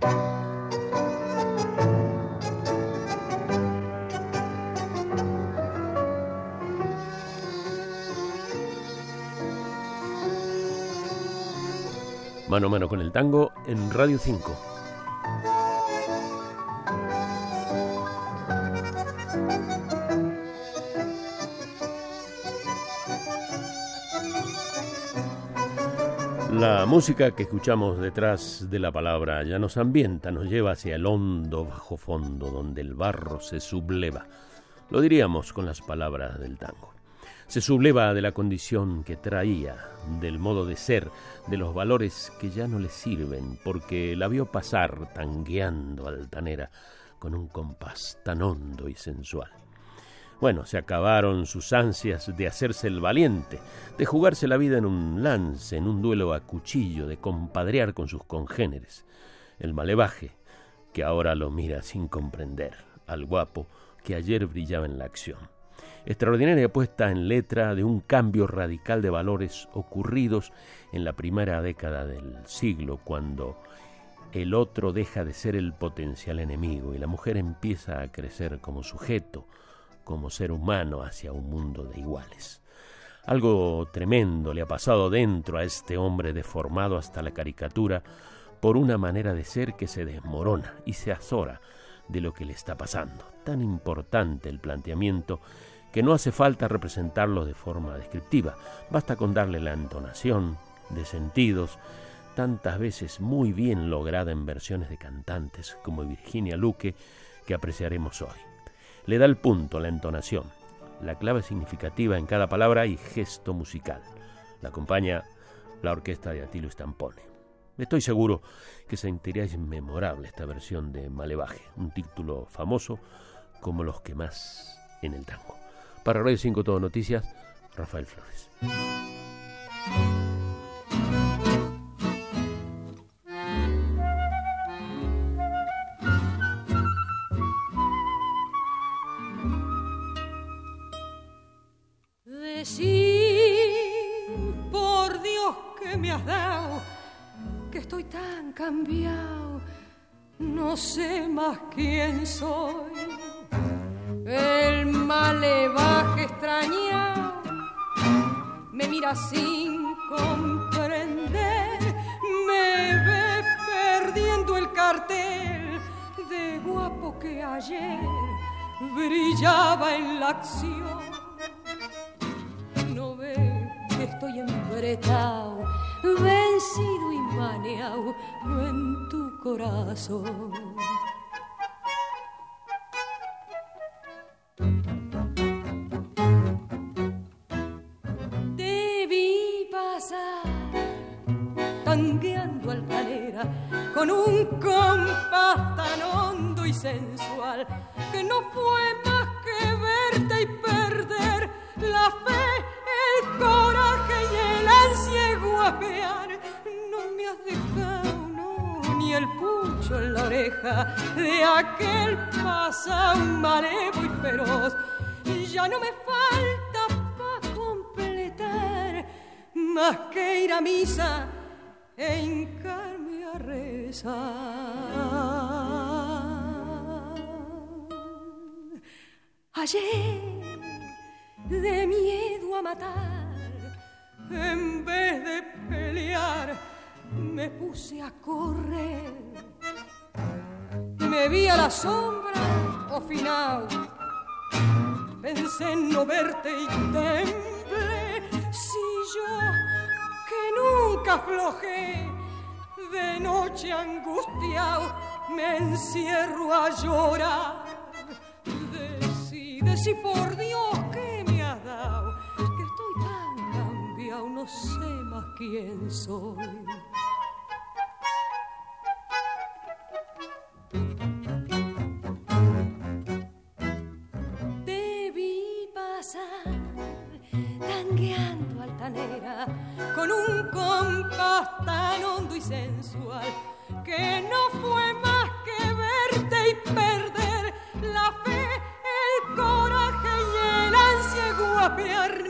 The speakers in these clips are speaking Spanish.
Mano a mano con el tango en Radio 5. La música que escuchamos detrás de la palabra ya nos ambienta, nos lleva hacia el hondo bajo fondo donde el barro se subleva. Lo diríamos con las palabras del tango se subleva de la condición que traía, del modo de ser, de los valores que ya no le sirven, porque la vio pasar tangueando altanera con un compás tan hondo y sensual. Bueno, se acabaron sus ansias de hacerse el valiente, de jugarse la vida en un lance, en un duelo a cuchillo, de compadrear con sus congéneres. El malevaje, que ahora lo mira sin comprender, al guapo que ayer brillaba en la acción extraordinaria puesta en letra de un cambio radical de valores ocurridos en la primera década del siglo, cuando el otro deja de ser el potencial enemigo y la mujer empieza a crecer como sujeto, como ser humano hacia un mundo de iguales. Algo tremendo le ha pasado dentro a este hombre deformado hasta la caricatura por una manera de ser que se desmorona y se azora de lo que le está pasando. Tan importante el planteamiento que no hace falta representarlo de forma descriptiva, basta con darle la entonación de sentidos, tantas veces muy bien lograda en versiones de cantantes como Virginia Luque, que apreciaremos hoy. Le da el punto, la entonación, la clave significativa en cada palabra y gesto musical. La acompaña la orquesta de Atilio Stampone. Estoy seguro que sentiríais memorable esta versión de Malevaje, un título famoso como los que más en el tango. Para Radio 5 Todo Noticias, Rafael Flores. Que me has dado, que estoy tan cambiado, no sé más quién soy el malevaje extrañado me mira sin comprender, me ve perdiendo el cartel de guapo que ayer brillaba en la acción. Estoy embretado, vencido y maneado en tu corazón. con un compás tan hondo y sensual que no fue más que verte y perder la fe, el el No me has dejado, no, ni el pucho en la oreja de aquel pasado malevo y feroz. Ya no me falta para completar más que ir a misa e hincarme a rezar. Ayer, de miedo a matar, en vez me puse a correr. Me vi a la sombra o final, pensé en no verte y temblé. Si yo nunca aflojé, de noche angustiado me encierro a llorar. Decide si por Dios no sé más quién soy. con un compás tan hondo y sensual que no fue más que verte y perder la fe, el coraje y el ansia guapear.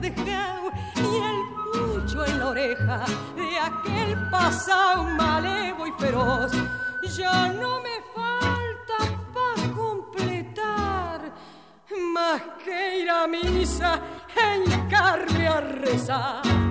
Dejado ni el pucho en la oreja de aquel pasado malevo y feroz. Ya no me falta para completar más que ir a misa, e hincarme a rezar